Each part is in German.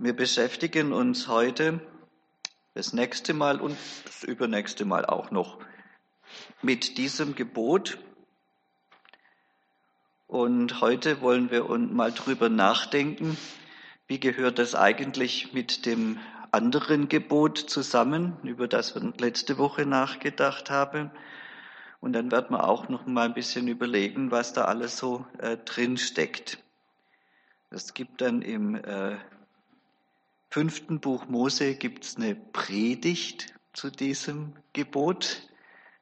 Wir beschäftigen uns heute das nächste Mal und das übernächste Mal auch noch mit diesem Gebot. Und heute wollen wir mal drüber nachdenken, wie gehört das eigentlich mit dem anderen Gebot zusammen, über das wir letzte Woche nachgedacht haben. Und dann wird man auch noch mal ein bisschen überlegen, was da alles so äh, drin steckt. Es gibt dann im äh, fünften Buch Mose gibt's eine Predigt zu diesem Gebot.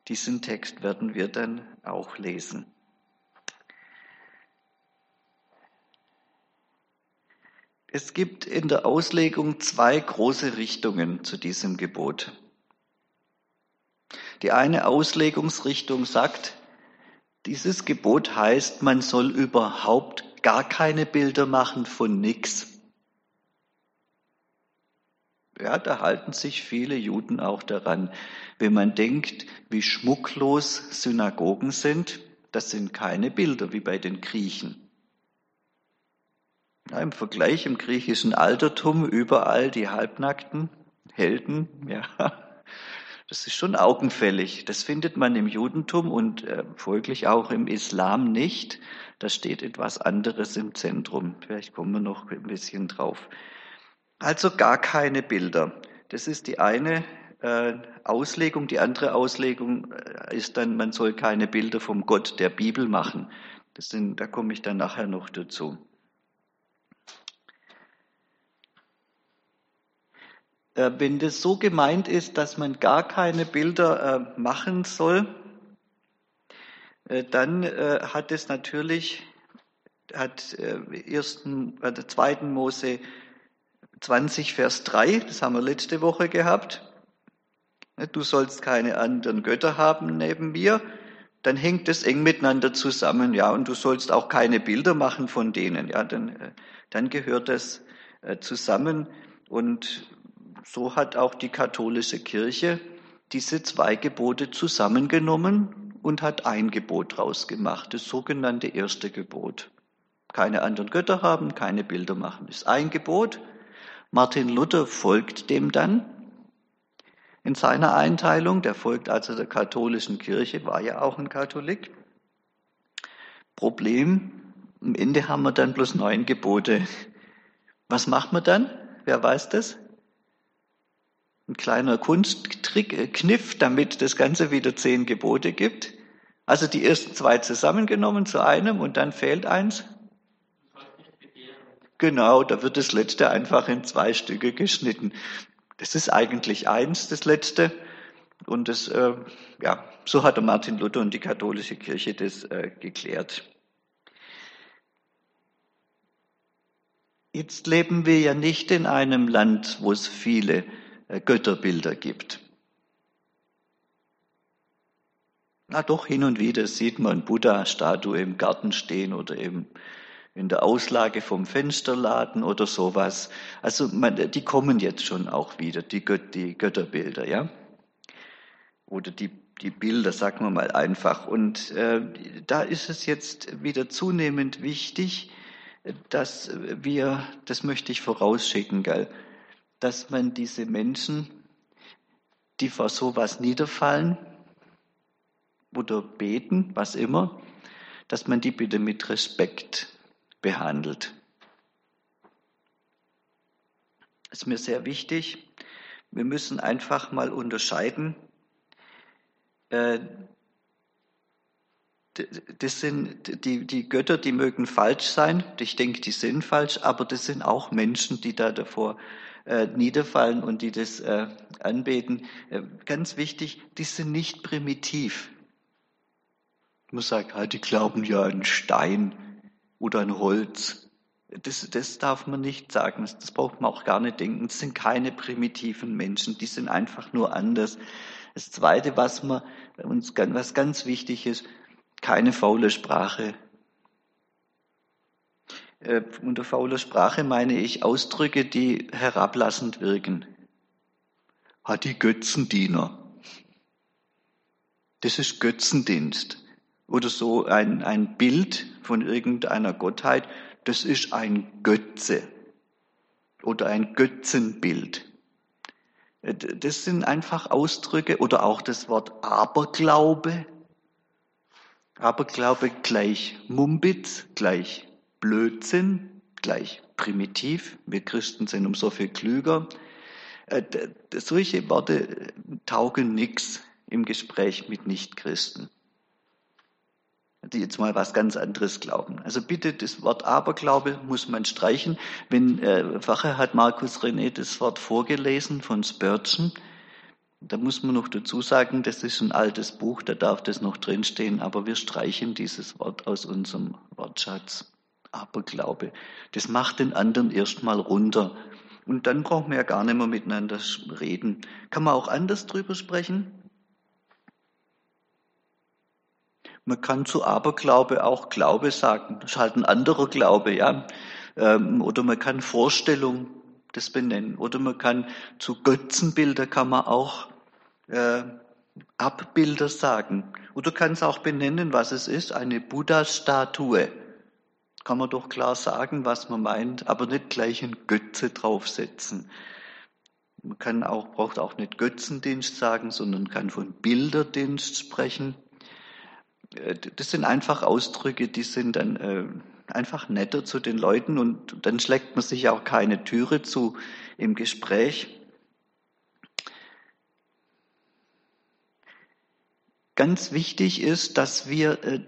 Diesen Text werden wir dann auch lesen. Es gibt in der Auslegung zwei große Richtungen zu diesem Gebot. Die eine Auslegungsrichtung sagt, dieses Gebot heißt, man soll überhaupt gar keine Bilder machen von nichts. Ja, da halten sich viele Juden auch daran. Wenn man denkt, wie schmucklos Synagogen sind, das sind keine Bilder wie bei den Griechen. Ja, Im Vergleich im griechischen Altertum überall die halbnackten Helden, ja, das ist schon augenfällig. Das findet man im Judentum und äh, folglich auch im Islam nicht. Da steht etwas anderes im Zentrum. Vielleicht kommen wir noch ein bisschen drauf. Also gar keine Bilder. Das ist die eine äh, Auslegung. Die andere Auslegung äh, ist dann, man soll keine Bilder vom Gott der Bibel machen. Das sind, da komme ich dann nachher noch dazu. Äh, wenn das so gemeint ist, dass man gar keine Bilder äh, machen soll, äh, dann äh, hat es natürlich, hat ersten, äh, zweiten Mose 20, Vers 3, das haben wir letzte Woche gehabt. Du sollst keine anderen Götter haben neben mir. Dann hängt es eng miteinander zusammen, ja, und du sollst auch keine Bilder machen von denen, ja, dann, äh, dann gehört das äh, zusammen. Und so hat auch die katholische Kirche diese zwei Gebote zusammengenommen und hat ein Gebot draus gemacht, das sogenannte erste Gebot. Keine anderen Götter haben, keine Bilder machen, das ist ein Gebot. Martin Luther folgt dem dann in seiner Einteilung. Der folgt also der katholischen Kirche, war ja auch ein Katholik. Problem, am Ende haben wir dann bloß neun Gebote. Was macht man dann? Wer weiß das? Ein kleiner Kunsttrick, äh, Kniff, damit das Ganze wieder zehn Gebote gibt. Also die ersten zwei zusammengenommen zu einem und dann fehlt eins. Genau, da wird das letzte einfach in zwei Stücke geschnitten. Das ist eigentlich eins, das letzte. Und das, äh, ja, so hat der Martin Luther und die katholische Kirche das äh, geklärt. Jetzt leben wir ja nicht in einem Land, wo es viele äh, Götterbilder gibt. Na doch, hin und wieder sieht man Buddha-Statue im Garten stehen oder eben in der Auslage vom Fensterladen oder sowas. Also man, die kommen jetzt schon auch wieder, die, Gött, die Götterbilder, ja. Oder die, die Bilder, sagen wir mal einfach. Und äh, da ist es jetzt wieder zunehmend wichtig, dass wir, das möchte ich vorausschicken, gell, dass man diese Menschen, die vor sowas niederfallen oder beten, was immer, dass man die bitte mit Respekt behandelt. Das ist mir sehr wichtig. Wir müssen einfach mal unterscheiden. Äh, das sind die, die Götter, die mögen falsch sein. Ich denke, die sind falsch, aber das sind auch Menschen, die da davor äh, niederfallen und die das äh, anbeten. Ganz wichtig, die sind nicht primitiv. Muss sagen, halt, die glauben ja an Stein oder an Holz. Das, das darf man nicht sagen, das, das braucht man auch gar nicht denken. Das sind keine primitiven Menschen, die sind einfach nur anders. Das Zweite, was, man, uns, was ganz wichtig ist, keine faule Sprache. Äh, unter fauler Sprache meine ich Ausdrücke, die herablassend wirken. Hat die Götzendiener. Das ist Götzendienst oder so ein, ein Bild von irgendeiner Gottheit, das ist ein Götze. oder ein Götzenbild. Das sind einfach Ausdrücke oder auch das Wort Aberglaube. Aberglaube gleich Mumbitz, gleich Blödsinn, gleich primitiv. Wir Christen sind um so viel klüger. Äh, solche Worte taugen nichts im Gespräch mit Nichtchristen die jetzt mal was ganz anderes glauben. Also bitte, das Wort Aberglaube muss man streichen. Wenn äh, vorher hat Markus René das Wort vorgelesen von Spurgeon. Da muss man noch dazu sagen, das ist ein altes Buch, da darf das noch drinstehen, aber wir streichen dieses Wort aus unserem Wortschatz. Aberglaube. Das macht den anderen erstmal runter. Und dann brauchen wir ja gar nicht mehr miteinander reden. Kann man auch anders drüber sprechen? Man kann zu Aberglaube auch Glaube sagen. Das ist halt ein anderer Glaube, ja. Ähm, oder man kann Vorstellung das benennen. Oder man kann zu Götzenbilder kann man auch äh, Abbilder sagen. Oder kann es auch benennen, was es ist. Eine Buddha-Statue. Kann man doch klar sagen, was man meint, aber nicht gleich ein Götze draufsetzen. Man kann auch, braucht auch nicht Götzendienst sagen, sondern kann von Bilderdienst sprechen. Äh, das sind einfach Ausdrücke, die sind dann äh, einfach netter zu den Leuten und dann schlägt man sich auch keine Türe zu im Gespräch. Ganz wichtig ist, dass wir äh,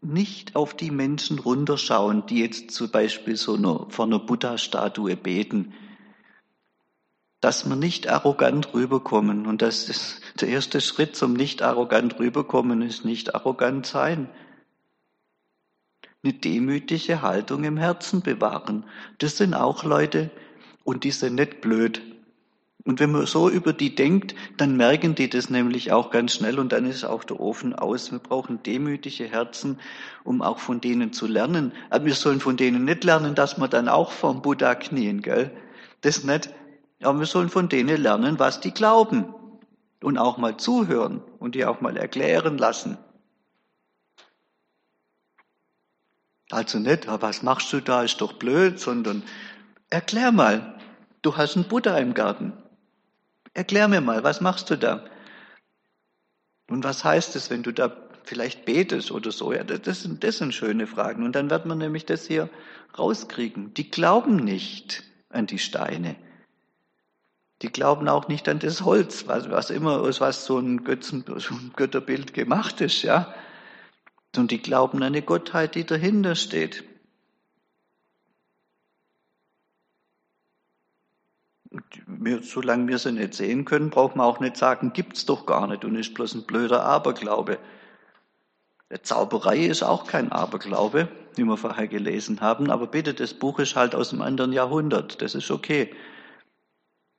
nicht auf die Menschen runterschauen, die jetzt zum Beispiel so eine, vor einer Buddha-Statue beten dass wir nicht arrogant rüberkommen. Und das ist der erste Schritt zum nicht arrogant rüberkommen, ist nicht arrogant sein. Eine demütige Haltung im Herzen bewahren. Das sind auch Leute, und die sind nicht blöd. Und wenn man so über die denkt, dann merken die das nämlich auch ganz schnell und dann ist auch der Ofen aus. Wir brauchen demütige Herzen, um auch von denen zu lernen. Aber wir sollen von denen nicht lernen, dass wir dann auch vom Buddha knien, gell? Das nicht. Aber wir sollen von denen lernen, was die glauben und auch mal zuhören und die auch mal erklären lassen. Also nicht, was machst du da, ist doch blöd, sondern erklär mal, du hast einen Buddha im Garten. Erklär mir mal, was machst du da? Und was heißt es, wenn du da vielleicht betest oder so? Ja, das sind, das sind schöne Fragen. Und dann wird man nämlich das hier rauskriegen. Die glauben nicht an die Steine. Die glauben auch nicht an das Holz, was, was immer aus was so ein, Götzen, so ein Götterbild gemacht ist, ja. Und die glauben an eine Gottheit, die dahinter steht. Wir, solange wir sie nicht sehen können, braucht man auch nicht sagen, gibt's doch gar nicht und ist bloß ein blöder Aberglaube. Der Zauberei ist auch kein Aberglaube, wie wir vorher gelesen haben, aber bitte, das Buch ist halt aus einem anderen Jahrhundert, das ist okay.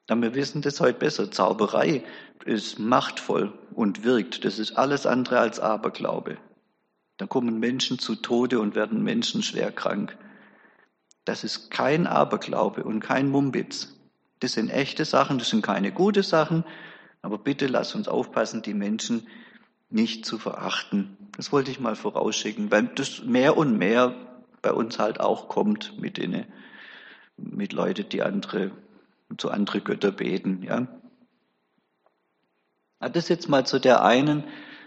Aber wir wissen das heute besser. Zauberei ist machtvoll und wirkt. Das ist alles andere als Aberglaube. Da kommen Menschen zu Tode und werden Menschen schwer krank. Das ist kein Aberglaube und kein Mumbitz. Das sind echte Sachen, das sind keine gute Sachen, aber bitte lass uns aufpassen, die Menschen nicht zu verachten. Das wollte ich mal vorausschicken, weil das mehr und mehr bei uns halt auch kommt mit denen, mit Leuten, die andere zu andere Götter beten. Ja. Das jetzt mal zu der einen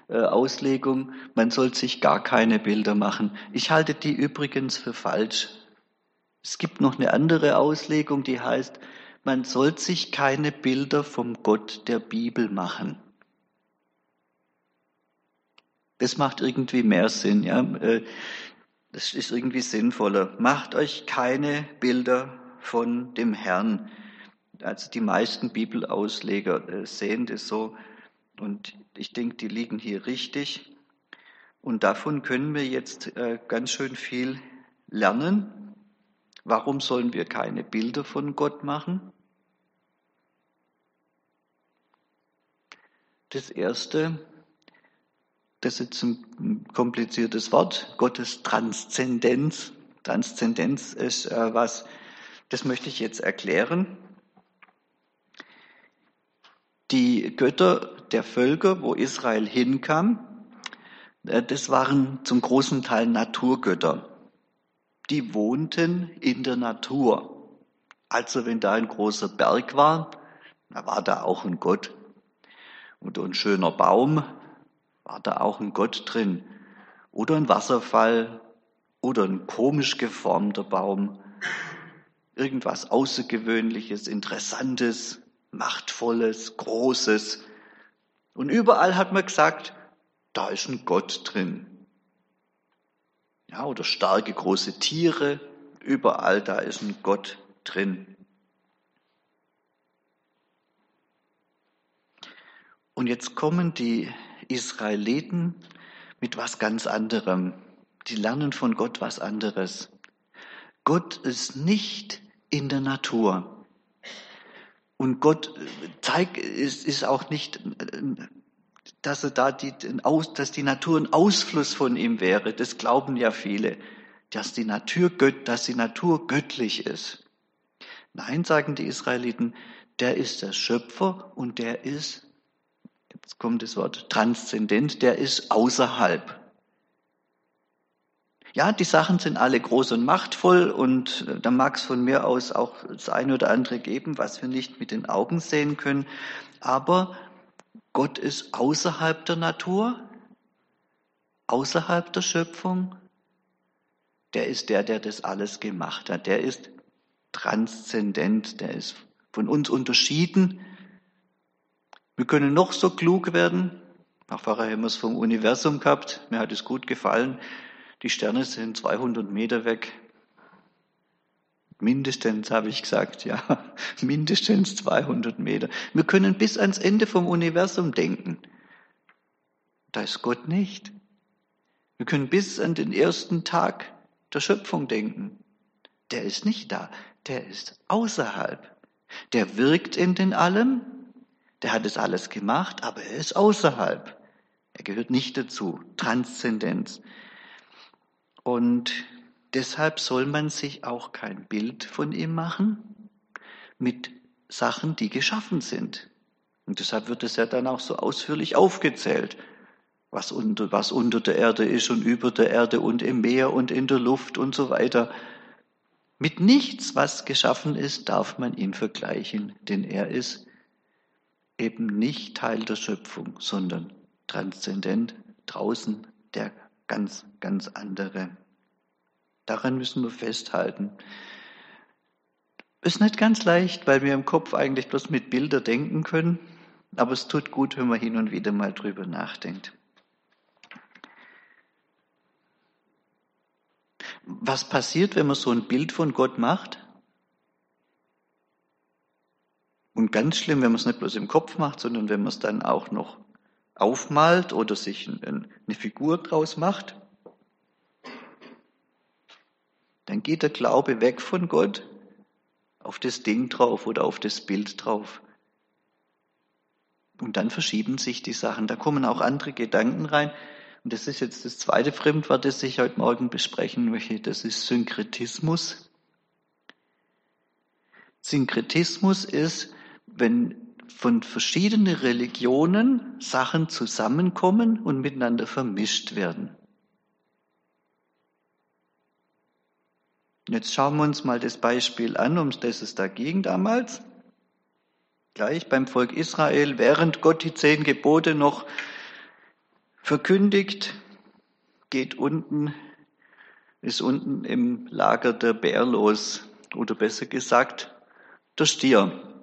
äh, Auslegung, man soll sich gar keine Bilder machen. Ich halte die übrigens für falsch. Es gibt noch eine andere Auslegung, die heißt, man soll sich keine Bilder vom Gott der Bibel machen. Das macht irgendwie mehr Sinn, ja. Äh, das ist irgendwie sinnvoller. Macht euch keine Bilder von dem Herrn. Also die meisten Bibelausleger äh, sehen das so und ich denke, die liegen hier richtig. Und davon können wir jetzt äh, ganz schön viel lernen. Warum sollen wir keine Bilder von Gott machen? Das erste, das ist ein kompliziertes Wort, Gottes Transzendenz. Transzendenz ist äh, was, das möchte ich jetzt erklären. Die Götter der Völker, wo Israel hinkam, äh, das waren zum großen Teil Naturgötter. Die wohnten in der Natur. Also wenn da ein großer Berg war, da war da auch ein Gott. Oder ein schöner Baum, war da auch ein Gott drin. Oder ein Wasserfall oder ein komisch geformter Baum. Irgendwas Außergewöhnliches, Interessantes, Machtvolles, Großes. Und überall hat man gesagt, da ist ein Gott drin. Ja, oder starke große Tiere, überall da ist ein Gott drin. Und jetzt kommen die Israeliten mit was ganz anderem. Die lernen von Gott was anderes. Gott ist nicht in der Natur. Und Gott zeigt, ist, ist auch nicht, dass er da die, dass die Natur ein Ausfluss von ihm wäre. Das glauben ja viele, dass die Natur, dass die Natur göttlich ist. Nein, sagen die Israeliten, der ist der Schöpfer und der ist jetzt kommt das Wort transzendent, der ist außerhalb. Ja, die Sachen sind alle groß und machtvoll und äh, da mag es von mir aus auch das eine oder andere geben, was wir nicht mit den Augen sehen können. Aber Gott ist außerhalb der Natur, außerhalb der Schöpfung. Der ist der, der das alles gemacht hat. Der ist transzendent, der ist von uns unterschieden wir können noch so klug werden. Nach wir es vom Universum gehabt. Mir hat es gut gefallen. Die Sterne sind 200 Meter weg. Mindestens, habe ich gesagt, ja. Mindestens 200 Meter. Wir können bis ans Ende vom Universum denken. Da ist Gott nicht. Wir können bis an den ersten Tag der Schöpfung denken. Der ist nicht da. Der ist außerhalb. Der wirkt in den Allem, der hat es alles gemacht, aber er ist außerhalb. Er gehört nicht dazu. Transzendenz. Und deshalb soll man sich auch kein Bild von ihm machen mit Sachen, die geschaffen sind. Und deshalb wird es ja dann auch so ausführlich aufgezählt, was unter, was unter der Erde ist und über der Erde und im Meer und in der Luft und so weiter. Mit nichts, was geschaffen ist, darf man ihn vergleichen, denn er ist eben nicht Teil der Schöpfung, sondern transzendent draußen der ganz, ganz andere. Daran müssen wir festhalten. Ist nicht ganz leicht, weil wir im Kopf eigentlich bloß mit Bilder denken können, aber es tut gut, wenn man hin und wieder mal drüber nachdenkt. Was passiert, wenn man so ein Bild von Gott macht? Und ganz schlimm, wenn man es nicht bloß im Kopf macht, sondern wenn man es dann auch noch aufmalt oder sich eine Figur draus macht, dann geht der Glaube weg von Gott auf das Ding drauf oder auf das Bild drauf. Und dann verschieben sich die Sachen. Da kommen auch andere Gedanken rein. Und das ist jetzt das zweite Fremdwort, das ich heute Morgen besprechen möchte. Das ist Synkretismus. Synkretismus ist, wenn von verschiedenen Religionen Sachen zusammenkommen und miteinander vermischt werden. Jetzt schauen wir uns mal das Beispiel an, um das es da ging damals. Gleich beim Volk Israel, während Gott die zehn Gebote noch verkündigt, geht unten, ist unten im Lager der Bär los, oder besser gesagt, der Stier.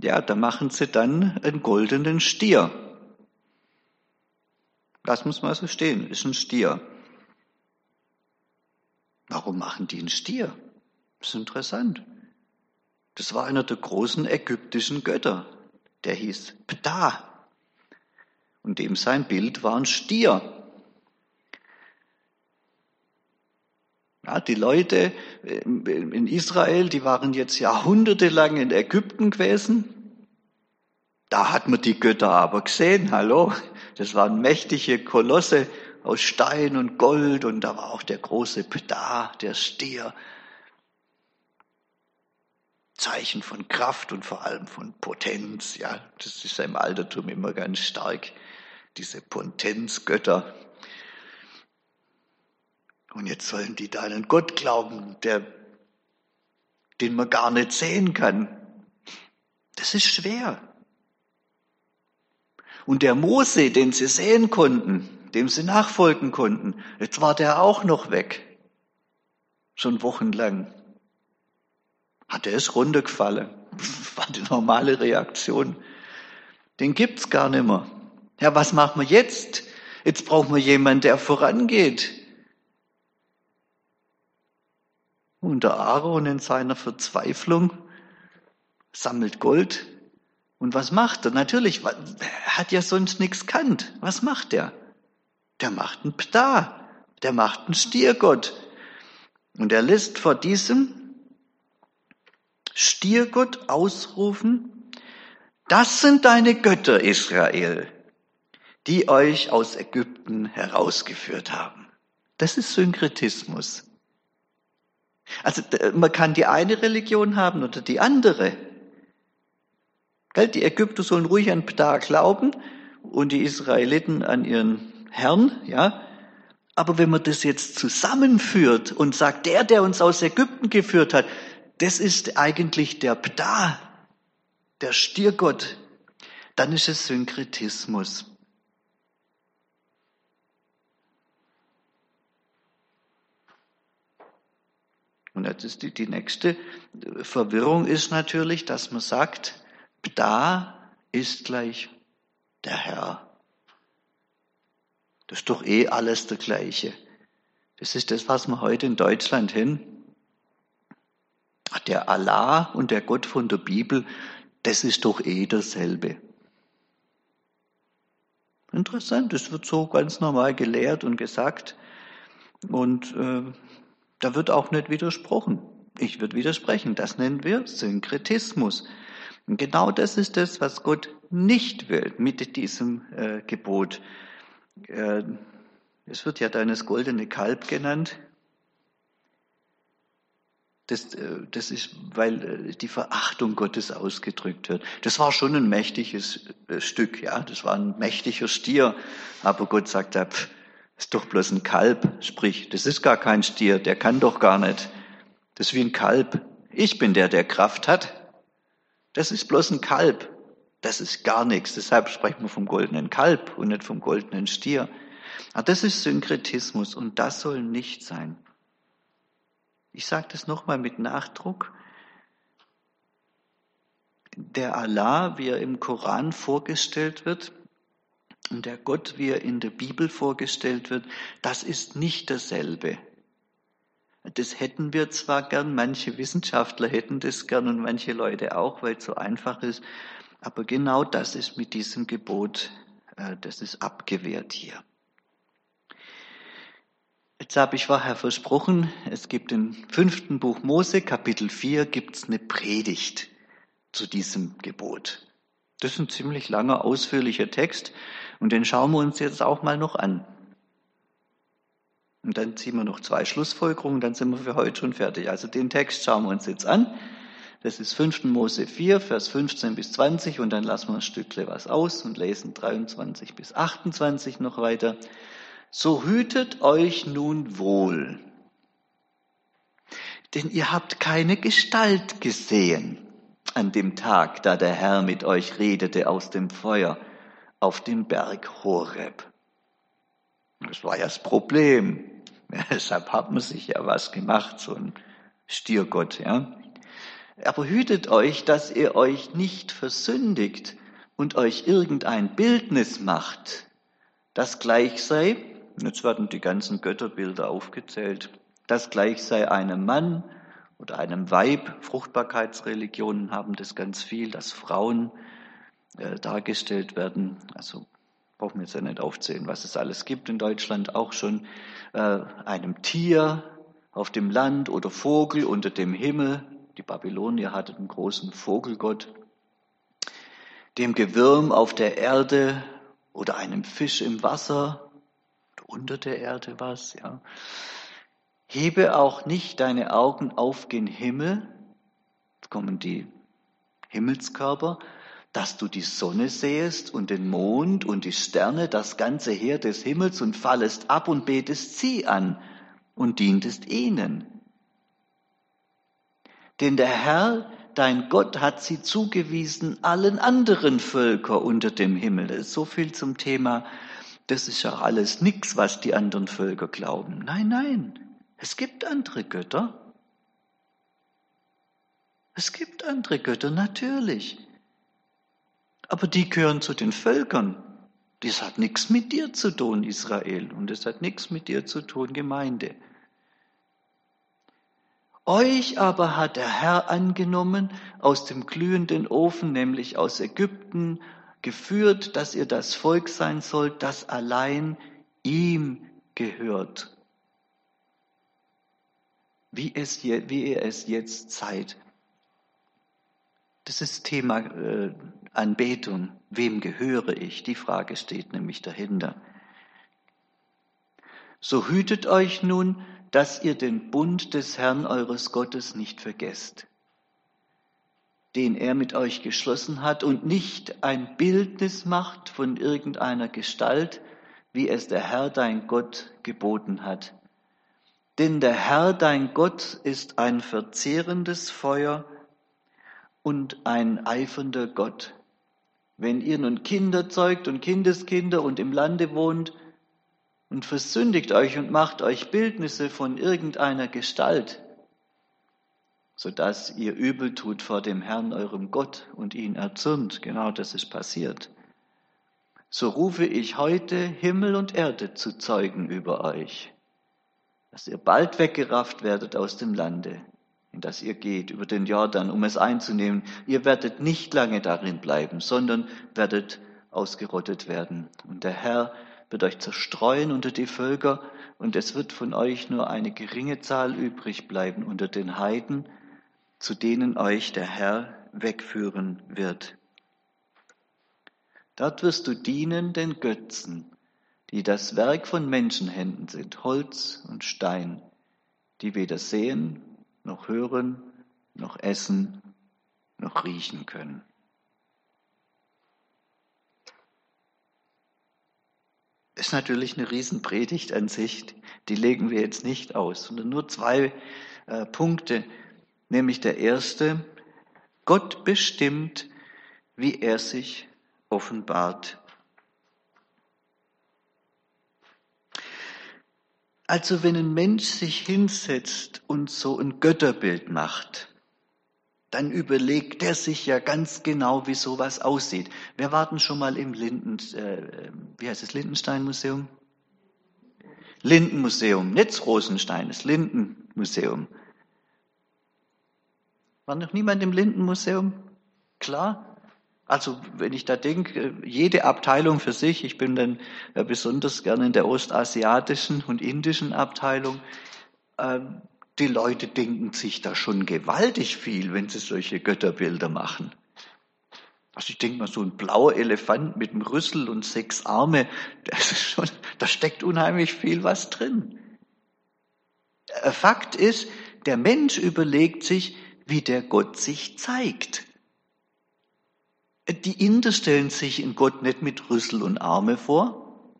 Ja, da machen sie dann einen goldenen Stier. Das muss man so stehen, ist ein Stier. Warum machen die einen Stier? Das ist interessant. Das war einer der großen ägyptischen Götter. Der hieß Ptah. Und dem sein Bild war ein Stier. Ja, die Leute äh, in Israel, die waren jetzt jahrhundertelang in Ägypten gewesen. Da hat man die Götter aber gesehen, hallo. Das waren mächtige Kolosse aus Stein und Gold und da war auch der große Ptah, der Stier. Zeichen von Kraft und vor allem von Potenz, ja. Das ist im Altertum immer ganz stark, diese Potenzgötter. Und jetzt sollen die da einen Gott glauben, der, den man gar nicht sehen kann. Das ist schwer. Und der Mose, den sie sehen konnten, dem sie nachfolgen konnten, jetzt war der auch noch weg. Schon wochenlang. Hat er es runtergefallen? War die normale Reaktion. Den gibt's gar nicht mehr. Ja, was machen wir jetzt? Jetzt brauchen wir jemanden, der vorangeht. Und der Aaron in seiner Verzweiflung sammelt Gold. Und was macht er? Natürlich, er hat ja sonst nichts kannt. Was macht er? Der macht einen Ptah. Der macht einen Stiergott. Und er lässt vor diesem Stiergott ausrufen, das sind deine Götter, Israel, die euch aus Ägypten herausgeführt haben. Das ist Synkretismus. Also man kann die eine Religion haben oder die andere. Die Ägypter sollen ruhig an Ptah glauben und die Israeliten an ihren Herrn, ja. Aber wenn man das jetzt zusammenführt und sagt, der, der uns aus Ägypten geführt hat, das ist eigentlich der Ptah, der Stiergott, dann ist es Synkretismus. Und ist die, die nächste Verwirrung ist natürlich, dass man sagt, Ptah ist gleich der Herr. Das ist doch eh alles der gleiche. Das ist das, was wir heute in Deutschland hin der Allah und der Gott von der Bibel, das ist doch eh dasselbe. Interessant, das wird so ganz normal gelehrt und gesagt. Und äh, da wird auch nicht widersprochen. Ich würde widersprechen. Das nennen wir Synkretismus. Und genau das ist das, was Gott nicht will mit diesem äh, Gebot. Äh, es wird ja deines goldene Kalb genannt. Das, äh, das ist, weil äh, die Verachtung Gottes ausgedrückt wird. Das war schon ein mächtiges äh, Stück, ja. Das war ein mächtiger Stier. Aber Gott sagt, ja, pff, ist doch bloß ein Kalb. Sprich, das ist gar kein Stier. Der kann doch gar nicht. Das ist wie ein Kalb. Ich bin der, der Kraft hat. Das ist bloß ein Kalb. Das ist gar nichts. Deshalb sprechen wir vom goldenen Kalb und nicht vom goldenen Stier. Aber das ist Synkretismus und das soll nicht sein. Ich sage das nochmal mit Nachdruck. Der Allah, wie er im Koran vorgestellt wird, und der Gott, wie er in der Bibel vorgestellt wird, das ist nicht dasselbe. Das hätten wir zwar gern, manche Wissenschaftler hätten das gern und manche Leute auch, weil es so einfach ist, aber genau das ist mit diesem Gebot, äh, das ist abgewehrt hier. Jetzt habe ich vorher versprochen, es gibt im fünften Buch Mose, Kapitel 4, gibt es eine Predigt zu diesem Gebot. Das ist ein ziemlich langer, ausführlicher Text und den schauen wir uns jetzt auch mal noch an. Und dann ziehen wir noch zwei Schlussfolgerungen, dann sind wir für heute schon fertig. Also den Text schauen wir uns jetzt an. Das ist 5. Mose 4, Vers 15 bis 20 und dann lassen wir ein Stückle was aus und lesen 23 bis 28 noch weiter so hütet euch nun wohl, denn ihr habt keine Gestalt gesehen an dem Tag, da der Herr mit euch redete aus dem Feuer auf dem Berg Horeb. Das war ja das Problem. Ja, deshalb hat man sich ja was gemacht, so ein Stiergott, ja. Aber hütet euch, dass ihr euch nicht versündigt und euch irgendein Bildnis macht, das gleich sei Jetzt werden die ganzen Götterbilder aufgezählt. Das gleich sei einem Mann oder einem Weib. Fruchtbarkeitsreligionen haben das ganz viel, dass Frauen äh, dargestellt werden. Also brauchen wir jetzt ja nicht aufzählen, was es alles gibt in Deutschland. Auch schon äh, einem Tier auf dem Land oder Vogel unter dem Himmel. Die Babylonier hatten einen großen Vogelgott. Dem Gewürm auf der Erde oder einem Fisch im Wasser unter der Erde was, ja. Hebe auch nicht deine Augen auf den Himmel, kommen die Himmelskörper, dass du die Sonne sähest und den Mond und die Sterne, das ganze Heer des Himmels und fallest ab und betest sie an und dientest ihnen. Denn der Herr, dein Gott, hat sie zugewiesen allen anderen Völker unter dem Himmel. Das ist so viel zum Thema, das ist ja alles nichts, was die anderen Völker glauben. Nein, nein, es gibt andere Götter. Es gibt andere Götter, natürlich. Aber die gehören zu den Völkern. Das hat nichts mit dir zu tun, Israel. Und es hat nichts mit dir zu tun, Gemeinde. Euch aber hat der Herr angenommen aus dem glühenden Ofen, nämlich aus Ägypten, geführt, dass ihr das Volk sein sollt, das allein ihm gehört. Wie, es je, wie ihr es jetzt seid. Das ist Thema äh, Anbetung. Wem gehöre ich? Die Frage steht nämlich dahinter. So hütet euch nun, dass ihr den Bund des Herrn eures Gottes nicht vergesst, den er mit euch geschlossen hat und nicht ein Bildnis macht von irgendeiner Gestalt, wie es der Herr dein Gott geboten hat. Denn der Herr dein Gott ist ein verzehrendes Feuer und ein eifernder Gott. Wenn ihr nun Kinder zeugt und Kindeskinder und im Lande wohnt, und versündigt euch und macht euch Bildnisse von irgendeiner Gestalt, so dass ihr übel tut vor dem Herrn eurem Gott und ihn erzürnt. Genau das ist passiert. So rufe ich heute Himmel und Erde zu Zeugen über euch, dass ihr bald weggerafft werdet aus dem Lande, in das ihr geht, über den Jordan, um es einzunehmen. Ihr werdet nicht lange darin bleiben, sondern werdet ausgerottet werden. Und der Herr wird euch zerstreuen unter die Völker und es wird von euch nur eine geringe Zahl übrig bleiben unter den Heiden, zu denen euch der Herr wegführen wird. Dort wirst du dienen den Götzen, die das Werk von Menschenhänden sind, Holz und Stein, die weder sehen, noch hören, noch essen, noch riechen können. ist natürlich eine Riesenpredigt an sich. Die legen wir jetzt nicht aus, sondern nur zwei äh, Punkte. Nämlich der erste, Gott bestimmt, wie er sich offenbart. Also wenn ein Mensch sich hinsetzt und so ein Götterbild macht, dann überlegt er sich ja ganz genau, wie sowas aussieht. Wir warten schon mal im Linden, äh, wie heißt es, Lindenstein-Museum? Lindenmuseum, nicht Rosenstein, das Lindenmuseum. War noch niemand im Lindenmuseum? Klar. Also wenn ich da denke, jede Abteilung für sich, ich bin dann äh, besonders gerne in der ostasiatischen und indischen Abteilung, ähm, die Leute denken sich da schon gewaltig viel, wenn sie solche Götterbilder machen. Also ich denke mal, so ein blauer Elefant mit einem Rüssel und sechs Arme, das ist schon, da steckt unheimlich viel was drin. Äh, Fakt ist, der Mensch überlegt sich, wie der Gott sich zeigt. Die Inder stellen sich in Gott nicht mit Rüssel und Arme vor,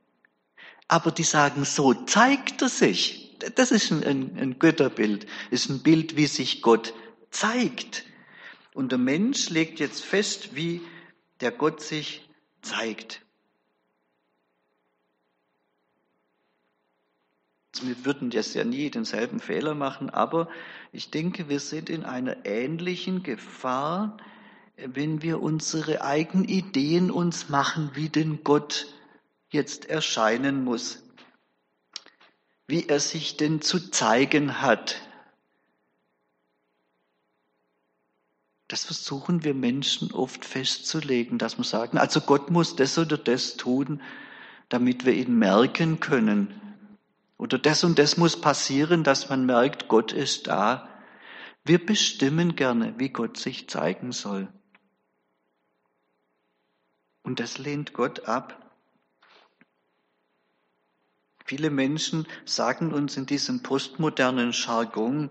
aber die sagen, so zeigt er sich das ist ein, ein, ein Götterbild, ist ein Bild, wie sich Gott zeigt. Und der Mensch legt jetzt fest, wie der Gott sich zeigt. Wir würden jetzt ja nie denselben Fehler machen, aber ich denke, wir sind in einer ähnlichen Gefahr, wenn wir unsere eigenen Ideen uns machen, wie denn Gott jetzt erscheinen muss wie er sich denn zu zeigen hat. Das versuchen wir Menschen oft festzulegen, dass wir sagen, also Gott muss das oder das tun, damit wir ihn merken können. Oder das und das muss passieren, dass man merkt, Gott ist da. Wir bestimmen gerne, wie Gott sich zeigen soll. Und das lehnt Gott ab. Viele Menschen sagen uns in diesem postmodernen Jargon,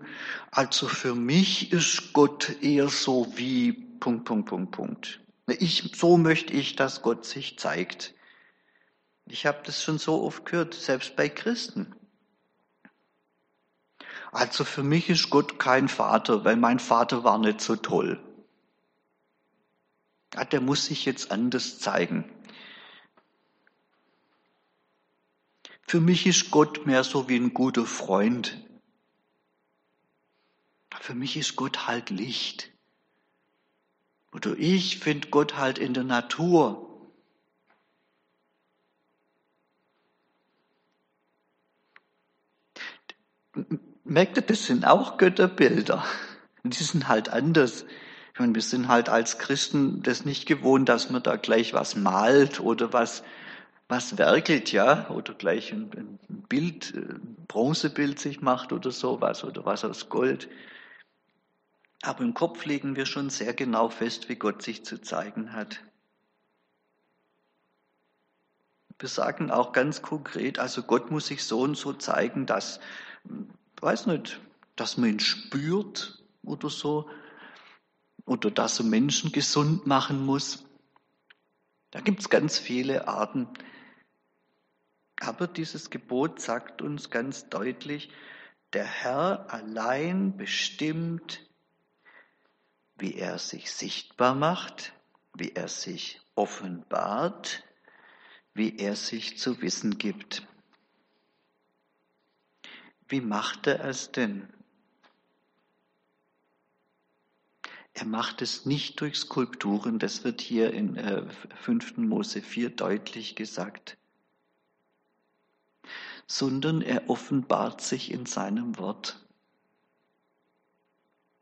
also für mich ist Gott eher so wie Punkt, Punkt, Punkt, Punkt. Ich, so möchte ich, dass Gott sich zeigt. Ich habe das schon so oft gehört, selbst bei Christen. Also für mich ist Gott kein Vater, weil mein Vater war nicht so toll. Ja, der muss sich jetzt anders zeigen. Für mich ist Gott mehr so wie ein guter Freund. Für mich ist Gott halt Licht. Oder ich finde Gott halt in der Natur. Merkt ihr, das sind auch Götterbilder. Die sind halt anders. Ich meine, wir sind halt als Christen das nicht gewohnt, dass man da gleich was malt oder was, was werkelt, ja, oder gleich ein, ein Bild, ein Bronzebild sich macht oder sowas oder was aus Gold. Aber im Kopf legen wir schon sehr genau fest, wie Gott sich zu zeigen hat. Wir sagen auch ganz konkret, also Gott muss sich so und so zeigen, dass, weiß nicht, dass man ihn spürt oder so, oder dass er Menschen gesund machen muss. Da gibt es ganz viele Arten. Aber dieses Gebot sagt uns ganz deutlich, der Herr allein bestimmt, wie er sich sichtbar macht, wie er sich offenbart, wie er sich zu wissen gibt. Wie macht er es denn? Er macht es nicht durch Skulpturen, das wird hier in äh, 5. Mose 4 deutlich gesagt, sondern er offenbart sich in seinem Wort.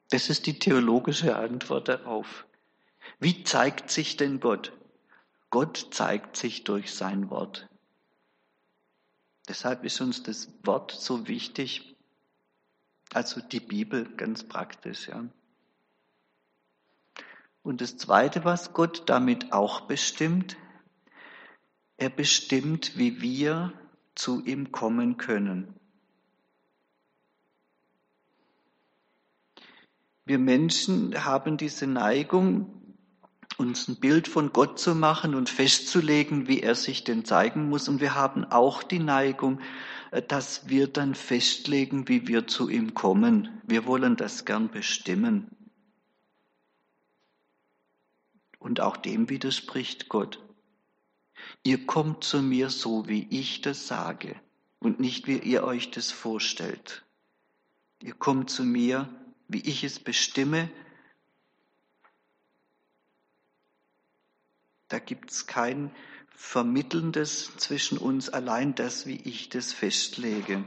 Das ist die theologische Antwort darauf. Wie zeigt sich denn Gott? Gott zeigt sich durch sein Wort. Deshalb ist uns das Wort so wichtig, also die Bibel ganz praktisch. Ja. Und das Zweite, was Gott damit auch bestimmt, er bestimmt, wie wir zu ihm kommen können. Wir Menschen haben diese Neigung, uns ein Bild von Gott zu machen und festzulegen, wie er sich denn zeigen muss. Und wir haben auch die Neigung, äh, dass wir dann festlegen, wie wir zu ihm kommen. Wir wollen das gern bestimmen. Und auch dem widerspricht Gott. Ihr kommt zu mir so, wie ich das sage und nicht wie ihr euch das vorstellt. Ihr kommt zu mir wie ich es bestimme, da gibt es kein Vermittelndes zwischen uns, allein das, wie ich das festlege.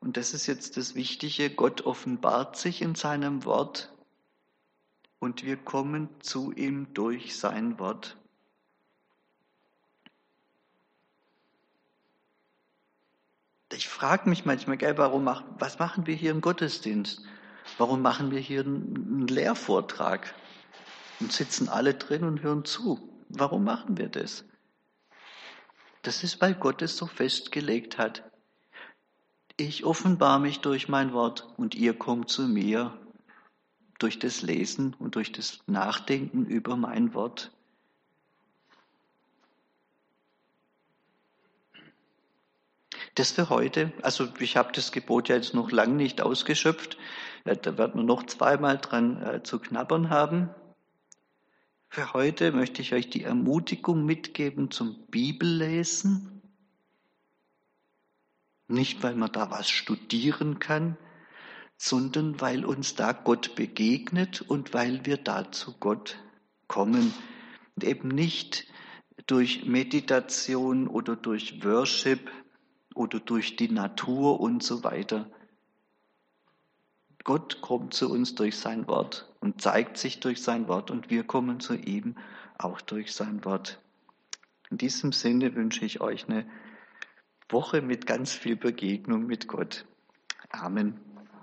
Und das ist jetzt das Wichtige, Gott offenbart sich in seinem Wort und wir kommen zu ihm durch sein Wort. Ich frage mich manchmal, gell, warum was machen wir hier im Gottesdienst? Warum machen wir hier einen Lehrvortrag und sitzen alle drin und hören zu? Warum machen wir das? Das ist, weil Gott es so festgelegt hat. Ich offenbar mich durch mein Wort und ihr kommt zu mir durch das Lesen und durch das Nachdenken über mein Wort. Das für heute, also ich habe das Gebot ja jetzt noch lang nicht ausgeschöpft, da werden wir noch zweimal dran äh, zu knabbern haben. Für heute möchte ich euch die Ermutigung mitgeben zum Bibellesen. Nicht, weil man da was studieren kann, sondern weil uns da Gott begegnet und weil wir da zu Gott kommen. Und eben nicht durch Meditation oder durch Worship, oder durch die Natur und so weiter. Gott kommt zu uns durch sein Wort und zeigt sich durch sein Wort und wir kommen zu ihm auch durch sein Wort. In diesem Sinne wünsche ich euch eine Woche mit ganz viel Begegnung mit Gott. Amen.